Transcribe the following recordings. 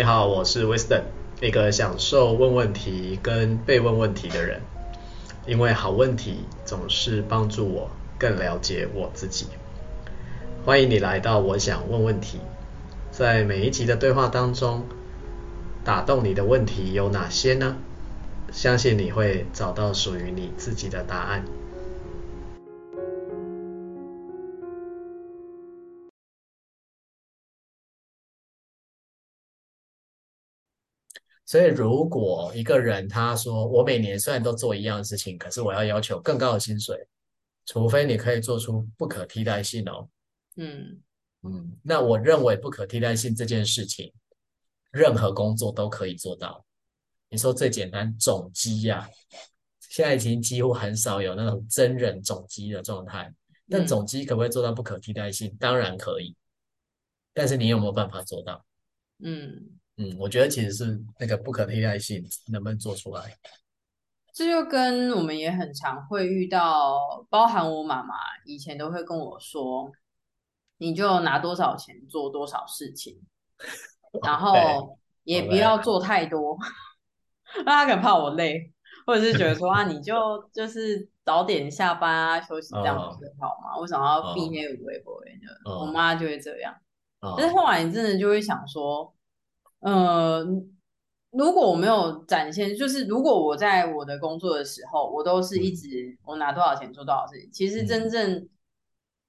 你好，我是 Wisdom，一个享受问问题跟被问问题的人。因为好问题总是帮助我更了解我自己。欢迎你来到我想问问题，在每一集的对话当中，打动你的问题有哪些呢？相信你会找到属于你自己的答案。所以，如果一个人他说，我每年虽然都做一样的事情，可是我要要求更高的薪水，除非你可以做出不可替代性哦。嗯嗯，那我认为不可替代性这件事情，任何工作都可以做到。你说最简单，总机呀、啊，现在已经几乎很少有那种真人总机的状态。但总机可不可以做到不可替代性？当然可以，但是你有没有办法做到？嗯。嗯，我觉得其实是那个不可替代性能不能做出来？这就跟我们也很常会遇到，包含我妈妈以前都会跟我说，你就拿多少钱做多少事情，然后也不要做太多，那他可能怕我累，或者是觉得说 啊，你就就是早点下班啊，休息这样不是好吗？为什么要避那个微博的？我妈就会这样，但是后来你真的就会想说。呃，如果我没有展现，就是如果我在我的工作的时候，我都是一直我拿多少钱做多少事情，其实真正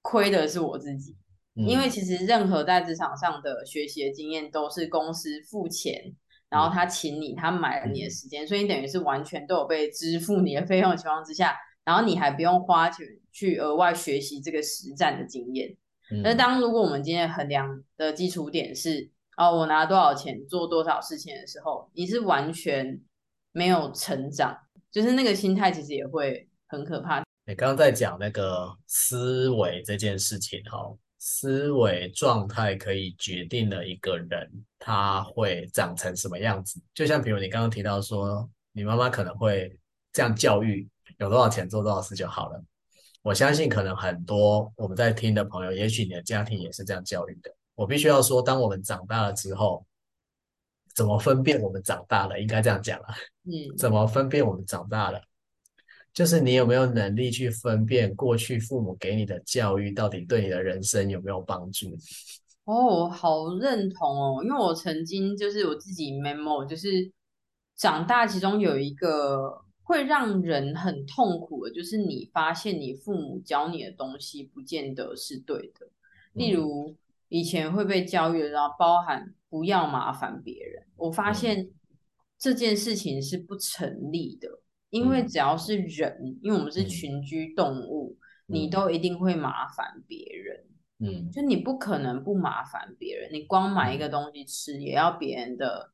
亏的是我自己，嗯、因为其实任何在职场上的学习的经验都是公司付钱，然后他请你，他买了你的时间，嗯、所以你等于是完全都有被支付你的费用的情况之下，然后你还不用花钱去额外学习这个实战的经验。那、嗯、当如果我们今天衡量的基础点是。哦，我拿多少钱做多少事情的时候，你是完全没有成长，就是那个心态其实也会很可怕。你刚刚在讲那个思维这件事情，哈，思维状态可以决定了一个人他会长成什么样子。就像比如你刚刚提到说，你妈妈可能会这样教育，有多少钱做多少事就好了。我相信可能很多我们在听的朋友，也许你的家庭也是这样教育的。我必须要说，当我们长大了之后，怎么分辨我们长大了？应该这样讲啊。嗯，怎么分辨我们长大了？就是你有没有能力去分辨过去父母给你的教育到底对你的人生有没有帮助？哦，好认同哦，因为我曾经就是我自己 memo，就是长大其中有一个会让人很痛苦的，就是你发现你父母教你的东西不见得是对的，例如。嗯以前会被教育的，然后包含不要麻烦别人。我发现这件事情是不成立的，因为只要是人，因为我们是群居动物，你都一定会麻烦别人。嗯，就你不可能不麻烦别人，你光买一个东西吃，也要别人的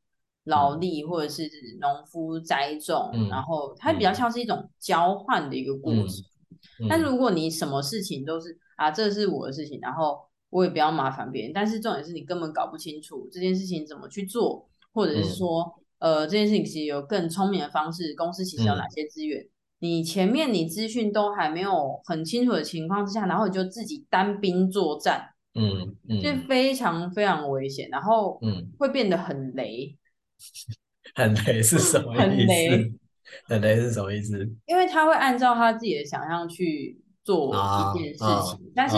劳力或者是农夫栽种，然后它比较像是一种交换的一个过程。但如果你什么事情都是啊，这是我的事情，然后。我也不要麻烦别人，但是重点是你根本搞不清楚这件事情怎么去做，或者是说，嗯、呃，这件事情其实有更聪明的方式，公司其实有哪些资源，嗯、你前面你资讯都还没有很清楚的情况之下，然后你就自己单兵作战，嗯，嗯，就非常非常危险，然后嗯，会变得很雷，很雷是什么意思？很雷，很雷是什么意思？因为他会按照他自己的想象去做一件事情，哦、但是。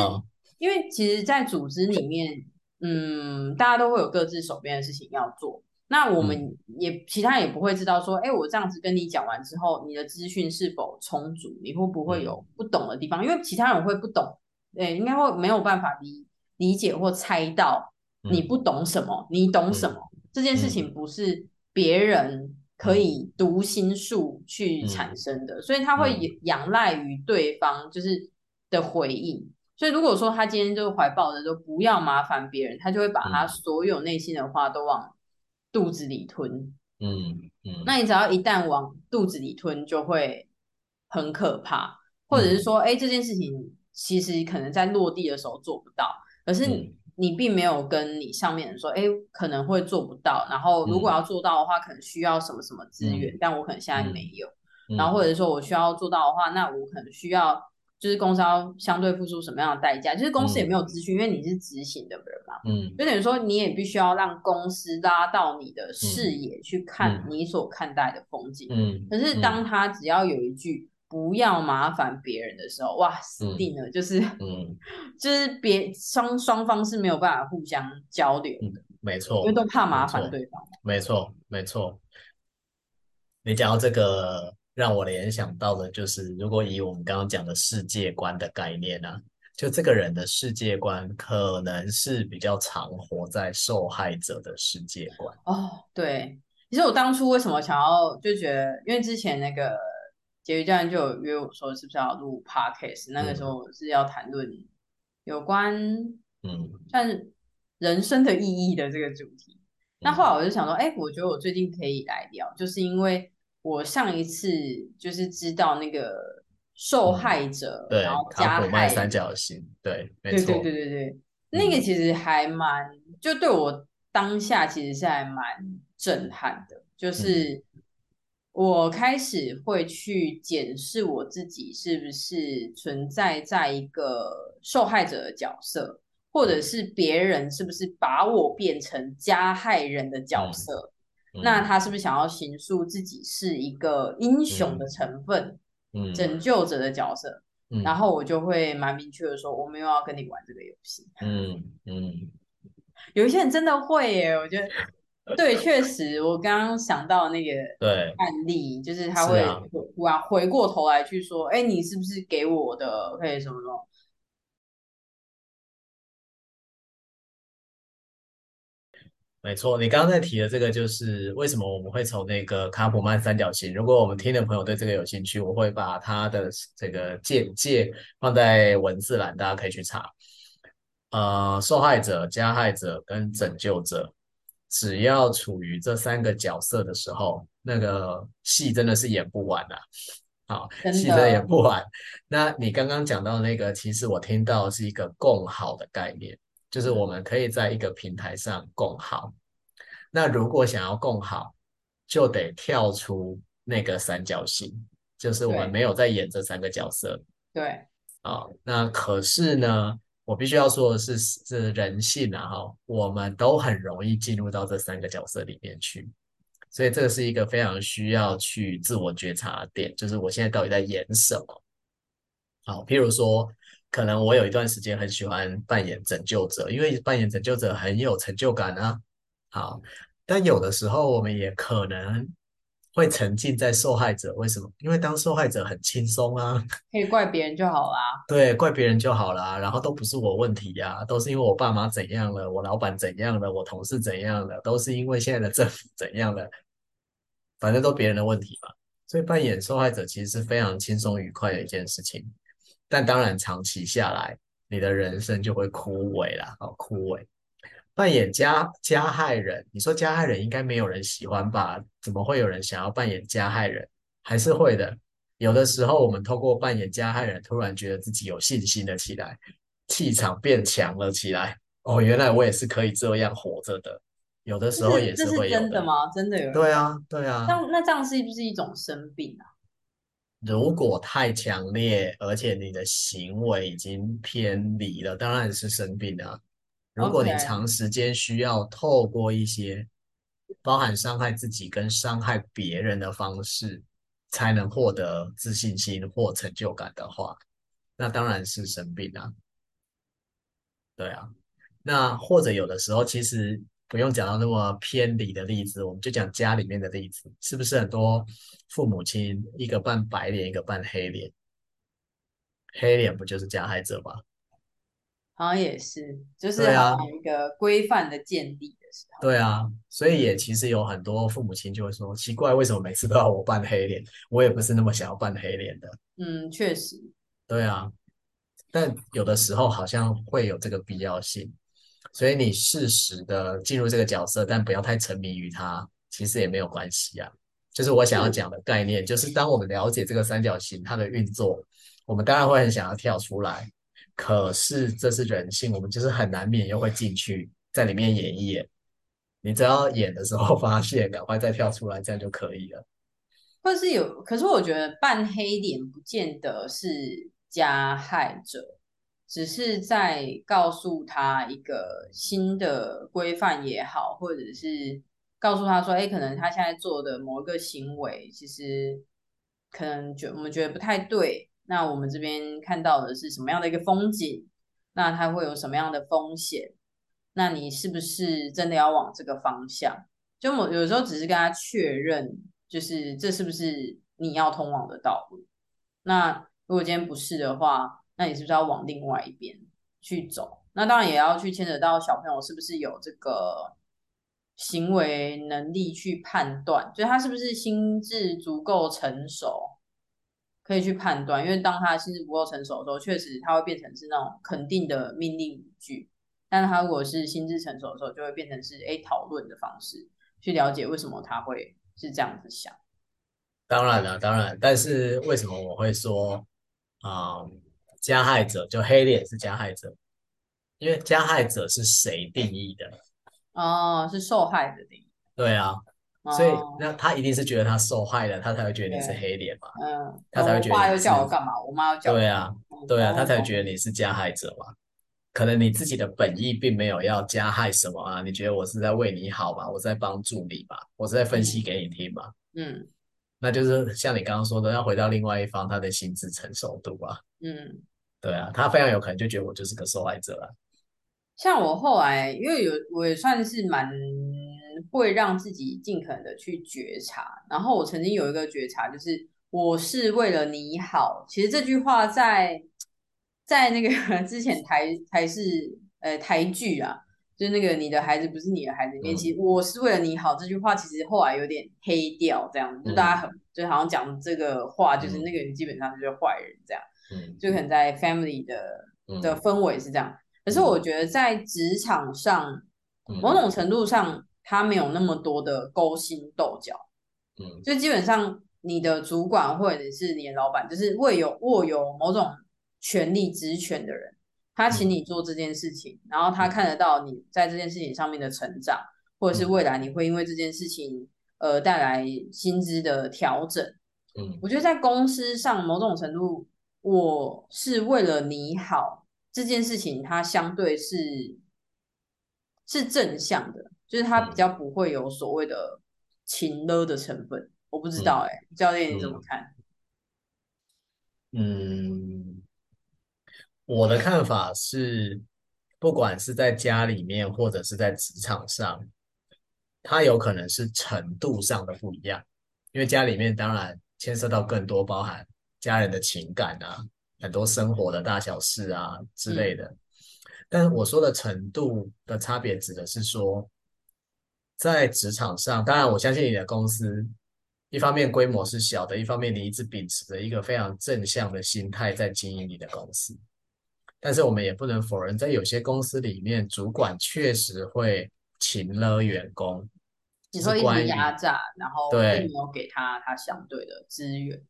哦因为其实，在组织里面，嗯，大家都会有各自手边的事情要做。那我们也、嗯、其他也不会知道说，哎，我这样子跟你讲完之后，你的资讯是否充足？你会不会有不懂的地方？嗯、因为其他人会不懂，哎，应该会没有办法理理解或猜到你不懂什么，嗯、你懂什么？嗯、这件事情不是别人可以读心术去产生的，嗯、所以他会仰赖于对方就是的回应。所以，如果说他今天就怀抱着就不要麻烦别人，他就会把他所有内心的话都往肚子里吞。嗯嗯，嗯那你只要一旦往肚子里吞，就会很可怕。或者是说，哎、嗯，这件事情其实可能在落地的时候做不到，可是你并没有跟你上面人说，哎，可能会做不到。然后，如果要做到的话，可能需要什么什么资源，嗯、但我可能现在没有。嗯、然后，或者说我需要做到的话，那我可能需要。就是公司要相对付出什么样的代价？就是公司也没有资讯，嗯、因为你是执行的人嘛。嗯，就等于说你也必须要让公司拉到你的视野去看你所看待的风景。嗯，可是当他只要有一句“不要麻烦别人”的时候，哇，死定了！就是，嗯，就是别双双方是没有办法互相交流的。没错，因为都怕麻烦对方。没错，没错。你讲到这个。让我联想到的就是，如果以我们刚刚讲的世界观的概念呢、啊，就这个人的世界观可能是比较常活在受害者的世界观。哦，对，其实我当初为什么想要就觉得，因为之前那个婕妤教练就有约我说，是不是要录 podcast？那个时候是要谈论有关嗯，算人生的意义的这个主题。嗯、那后来我就想说，哎，我觉得我最近可以来聊，就是因为。我上一次就是知道那个受害者，嗯、对，然后加害三角形，对，没错，对对对对。那个其实还蛮，就对我当下其实是还蛮震撼的，就是我开始会去检视我自己是不是存在在一个受害者的角色，或者是别人是不是把我变成加害人的角色。嗯那他是不是想要形塑自己是一个英雄的成分，嗯，拯救者的角色？嗯，然后我就会蛮明确的说，我没有要跟你玩这个游戏。嗯嗯，有一些人真的会耶，我觉得对，确实，我刚刚想到那个对案例，就是他会突然回过头来去说，哎，你是不是给我的可以什么什么？没错，你刚刚在提的这个就是为什么我们会从那个卡普曼三角形。如果我们听的朋友对这个有兴趣，我会把它的这个简介放在文字栏，大家可以去查。呃，受害者、加害者跟拯救者，只要处于这三个角色的时候，那个戏真的是演不完啊！好，戏真的演不完。那你刚刚讲到那个，其实我听到是一个共好的概念。就是我们可以在一个平台上共好，那如果想要共好，就得跳出那个三角形，就是我们没有在演这三个角色。对，啊、哦，那可是呢，我必须要说的是，是人性啊，哈，我们都很容易进入到这三个角色里面去，所以这个是一个非常需要去自我觉察的点，就是我现在到底在演什么？好，譬如说。可能我有一段时间很喜欢扮演拯救者，因为扮演拯救者很有成就感啊。好，但有的时候我们也可能会沉浸在受害者。为什么？因为当受害者很轻松啊，可以怪别人就好啦。对，怪别人就好啦，然后都不是我问题呀，都是因为我爸妈怎样了，我老板怎样了，我同事怎样了，都是因为现在的政府怎样了，反正都别人的问题嘛。所以扮演受害者其实是非常轻松愉快的一件事情。但当然，长期下来，你的人生就会枯萎了。哦，枯萎。扮演加加害人，你说加害人应该没有人喜欢吧？怎么会有人想要扮演加害人？还是会的。有的时候，我们透过扮演加害人，突然觉得自己有信心了起来，气场变强了起来。哦，原来我也是可以这样活着的。有的时候也是会有的。这是真的吗？真的有？对啊，对啊。那那这样是不是一种生病啊？如果太强烈，而且你的行为已经偏离了，当然是生病了。如果你长时间需要透过一些包含伤害自己跟伤害别人的方式，才能获得自信心或成就感的话，那当然是生病了。对啊，那或者有的时候其实。不用讲到那么偏离的例子，我们就讲家里面的例子，是不是很多父母亲一个扮白脸，一个扮黑脸？黑脸不就是加害者吗？好像也是，就是一个规范的建立的时候。对啊，所以也其实有很多父母亲就会说，奇怪，为什么每次都要我扮黑脸？我也不是那么想要扮黑脸的。嗯，确实。对啊，但有的时候好像会有这个必要性。所以你适时的进入这个角色，但不要太沉迷于它，其实也没有关系啊。就是我想要讲的概念，就是当我们了解这个三角形它的运作，我们当然会很想要跳出来。可是这是人性，我们就是很难免又会进去，在里面演一演。你只要演的时候 发现，赶快再跳出来，这样就可以了。或是有，可是我觉得扮黑脸不见得是加害者，只是在告诉他一个新的规范也好，或者是告诉他说，哎，可能他现在做的某一个行为，其实可能觉我们觉得不太对。那我们这边看到的是什么样的一个风景？那它会有什么样的风险？那你是不是真的要往这个方向？就我有时候只是跟他确认，就是这是不是你要通往的道路？那如果今天不是的话，那你是不是要往另外一边去走？那当然也要去牵扯到小朋友是不是有这个行为能力去判断，就他是不是心智足够成熟，可以去判断。因为当他心智不够成熟的时候，确实他会变成是那种肯定的命令语句；但他如果是心智成熟的时候，就会变成是诶讨论的方式，去了解为什么他会是这样子想。当然了，当然，但是为什么我会说？啊、嗯，加害者就黑脸是加害者，因为加害者是谁定义的？哦，是受害者定义。对啊，哦、所以那他一定是觉得他受害了，他才会觉得你是黑脸嘛。嗯，他才会觉得。我爸又叫我干嘛？我妈又叫我。对啊，对啊，他才会觉得你是加害者嘛。可能你自己的本意并没有要加害什么啊，你觉得我是在为你好嘛？我在帮助你吧？我是在分析给你听嘛？嗯。那就是像你刚刚说的，要回到另外一方，他的心智成熟度啊。嗯，对啊，他非常有可能就觉得我就是个受害者了。像我后来，因为有我也算是蛮会让自己尽可能的去觉察。然后我曾经有一个觉察，就是我是为了你好。其实这句话在在那个 之前台台是呃台剧啊。就是那个你的孩子不是你的孩子，因为其实我是为了你好这句话，其实后来有点黑掉，这样子，就大家很就好像讲这个话，就是那个人基本上就是坏人这样，嗯，就可能在 family 的的氛围是这样，可是我觉得在职场上，某种程度上他没有那么多的勾心斗角，嗯，就基本上你的主管或者是你的老板，就是握有握有某种权力职权的人。他请你做这件事情，嗯、然后他看得到你在这件事情上面的成长，或者是未来你会因为这件事情呃带来薪资的调整。嗯，我觉得在公司上某种程度，我是为了你好这件事情，它相对是是正向的，就是它比较不会有所谓的情勒的成分。我不知道哎、欸，嗯、教练你怎么看？嗯。我的看法是，不管是在家里面或者是在职场上，它有可能是程度上的不一样。因为家里面当然牵涉到更多，包含家人的情感啊，很多生活的大小事啊之类的。但是我说的程度的差别，指的是说，在职场上，当然我相信你的公司，一方面规模是小的，一方面你一直秉持着一个非常正向的心态在经营你的公司。但是我们也不能否认，在有些公司里面，主管确实会勤了员工，你说一直压榨，然后并没有给他他相对的资源，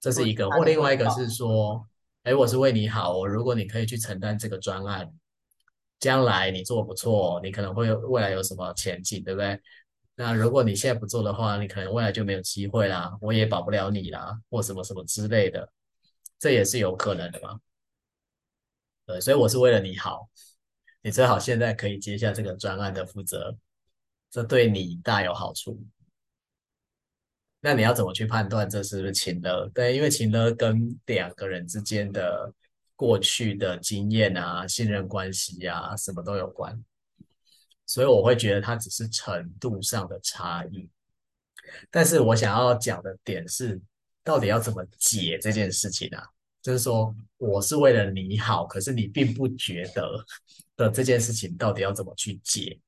这是一个；或另外一个是说，哎，我是为你好，我如果你可以去承担这个专案，将来你做不错，你可能会未来有什么前景，对不对？那如果你现在不做的话，你可能未来就没有机会啦，我也保不了你啦，或什么什么之类的，这也是有可能的嘛。对，所以我是为了你好，你最好现在可以接下这个专案的负责，这对你大有好处。那你要怎么去判断这是不是情勒？对，因为情勒跟两个人之间的过去的经验啊、信任关系啊，什么都有关。所以我会觉得它只是程度上的差异。但是我想要讲的点是，到底要怎么解这件事情啊？就是说，我是为了你好，可是你并不觉得的这件事情，到底要怎么去解？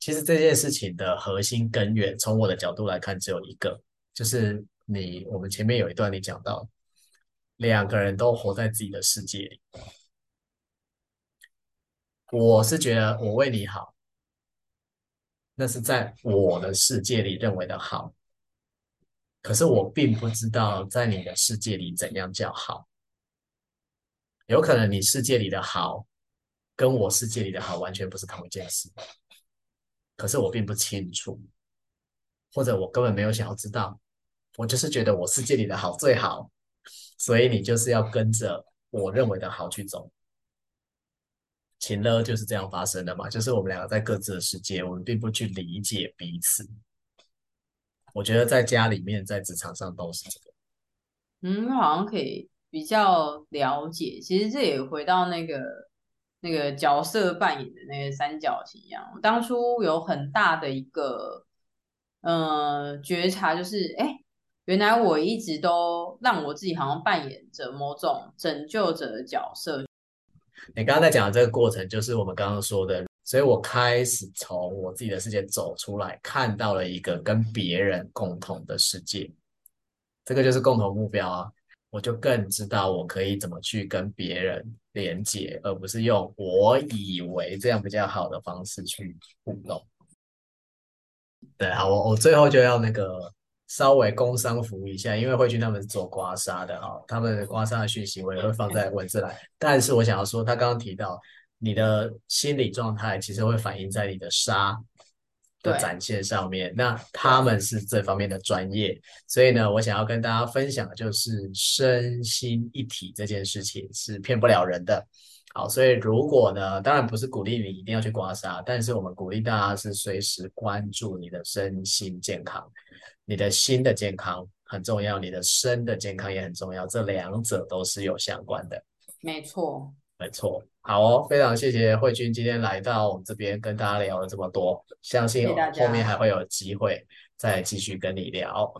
其实这件事情的核心根源，从我的角度来看，只有一个，就是你我们前面有一段你讲到，两个人都活在自己的世界里。我是觉得我为你好，那是在我的世界里认为的好，可是我并不知道在你的世界里怎样叫好。有可能你世界里的好，跟我世界里的好完全不是同一件事，可是我并不清楚，或者我根本没有想要知道，我就是觉得我世界里的好最好，所以你就是要跟着我认为的好去走。情勒就是这样发生的嘛，就是我们两个在各自的世界，我们并不去理解彼此。我觉得在家里面，在职场上都是这个。嗯，好像可以比较了解。其实这也回到那个那个角色扮演的那个三角形一样。当初有很大的一个呃觉察，就是哎，原来我一直都让我自己好像扮演着某种拯救者的角色。你刚刚在讲的这个过程，就是我们刚刚说的，所以我开始从我自己的世界走出来，看到了一个跟别人共同的世界，这个就是共同目标啊！我就更知道我可以怎么去跟别人连接，而不是用我以为这样比较好的方式去互动。对，好，我我最后就要那个。稍微工商服务一下，因为慧君他们是做刮痧的哈，他们刮痧的讯息我也会放在文字来。但是我想要说，他刚刚提到你的心理状态其实会反映在你的痧的展现上面，那他们是这方面的专业，所以呢，我想要跟大家分享的就是身心一体这件事情是骗不了人的。好，所以如果呢，当然不是鼓励你一定要去刮痧，但是我们鼓励大家是随时关注你的身心健康。你的心的健康很重要，你的身的健康也很重要，这两者都是有相关的。没错，没错。好哦，非常谢谢慧君今天来到我们这边跟大家聊了这么多，相信后面还会有机会再继续跟你聊。